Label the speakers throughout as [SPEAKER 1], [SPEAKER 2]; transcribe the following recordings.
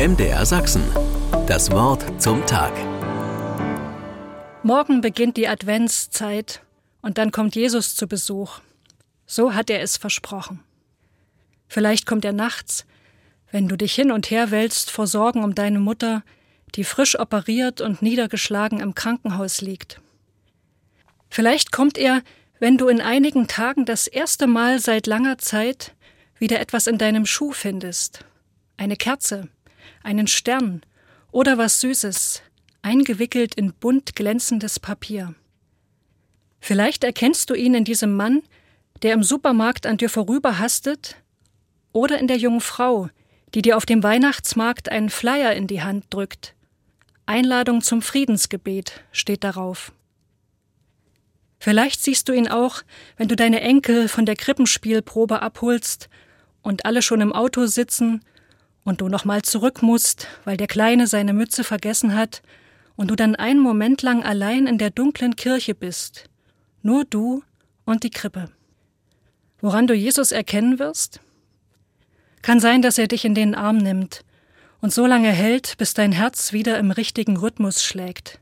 [SPEAKER 1] MDR Sachsen. Das Wort zum Tag.
[SPEAKER 2] Morgen beginnt die Adventszeit und dann kommt Jesus zu Besuch. So hat er es versprochen. Vielleicht kommt er nachts, wenn du dich hin und her wälzt vor Sorgen um deine Mutter, die frisch operiert und niedergeschlagen im Krankenhaus liegt. Vielleicht kommt er, wenn du in einigen Tagen das erste Mal seit langer Zeit wieder etwas in deinem Schuh findest. Eine Kerze, einen Stern oder was Süßes, eingewickelt in bunt glänzendes Papier. Vielleicht erkennst du ihn in diesem Mann, der im Supermarkt an dir vorüberhastet, oder in der jungen Frau, die dir auf dem Weihnachtsmarkt einen Flyer in die Hand drückt. Einladung zum Friedensgebet steht darauf. Vielleicht siehst du ihn auch, wenn du deine Enkel von der Krippenspielprobe abholst und alle schon im Auto sitzen und du nochmal zurück musst, weil der Kleine seine Mütze vergessen hat und du dann einen Moment lang allein in der dunklen Kirche bist. Nur du und die Krippe. Woran du Jesus erkennen wirst? Kann sein, dass er dich in den Arm nimmt und so lange hält, bis dein Herz wieder im richtigen Rhythmus schlägt.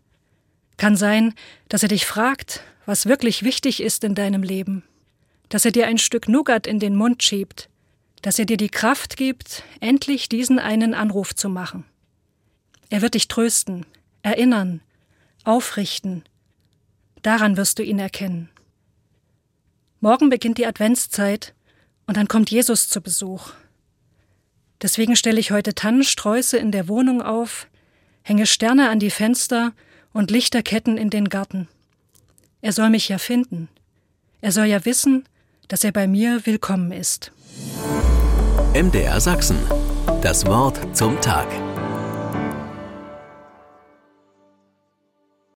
[SPEAKER 2] Kann sein, dass er dich fragt, was wirklich wichtig ist in deinem Leben, dass er dir ein Stück Nougat in den Mund schiebt, dass er dir die Kraft gibt, endlich diesen einen Anruf zu machen. Er wird dich trösten, erinnern, aufrichten. Daran wirst du ihn erkennen. Morgen beginnt die Adventszeit und dann kommt Jesus zu Besuch. Deswegen stelle ich heute Tannensträuße in der Wohnung auf, hänge Sterne an die Fenster und Lichterketten in den Garten. Er soll mich ja finden. Er soll ja wissen, dass er bei mir willkommen ist.
[SPEAKER 1] MDR Sachsen. Das Wort zum Tag.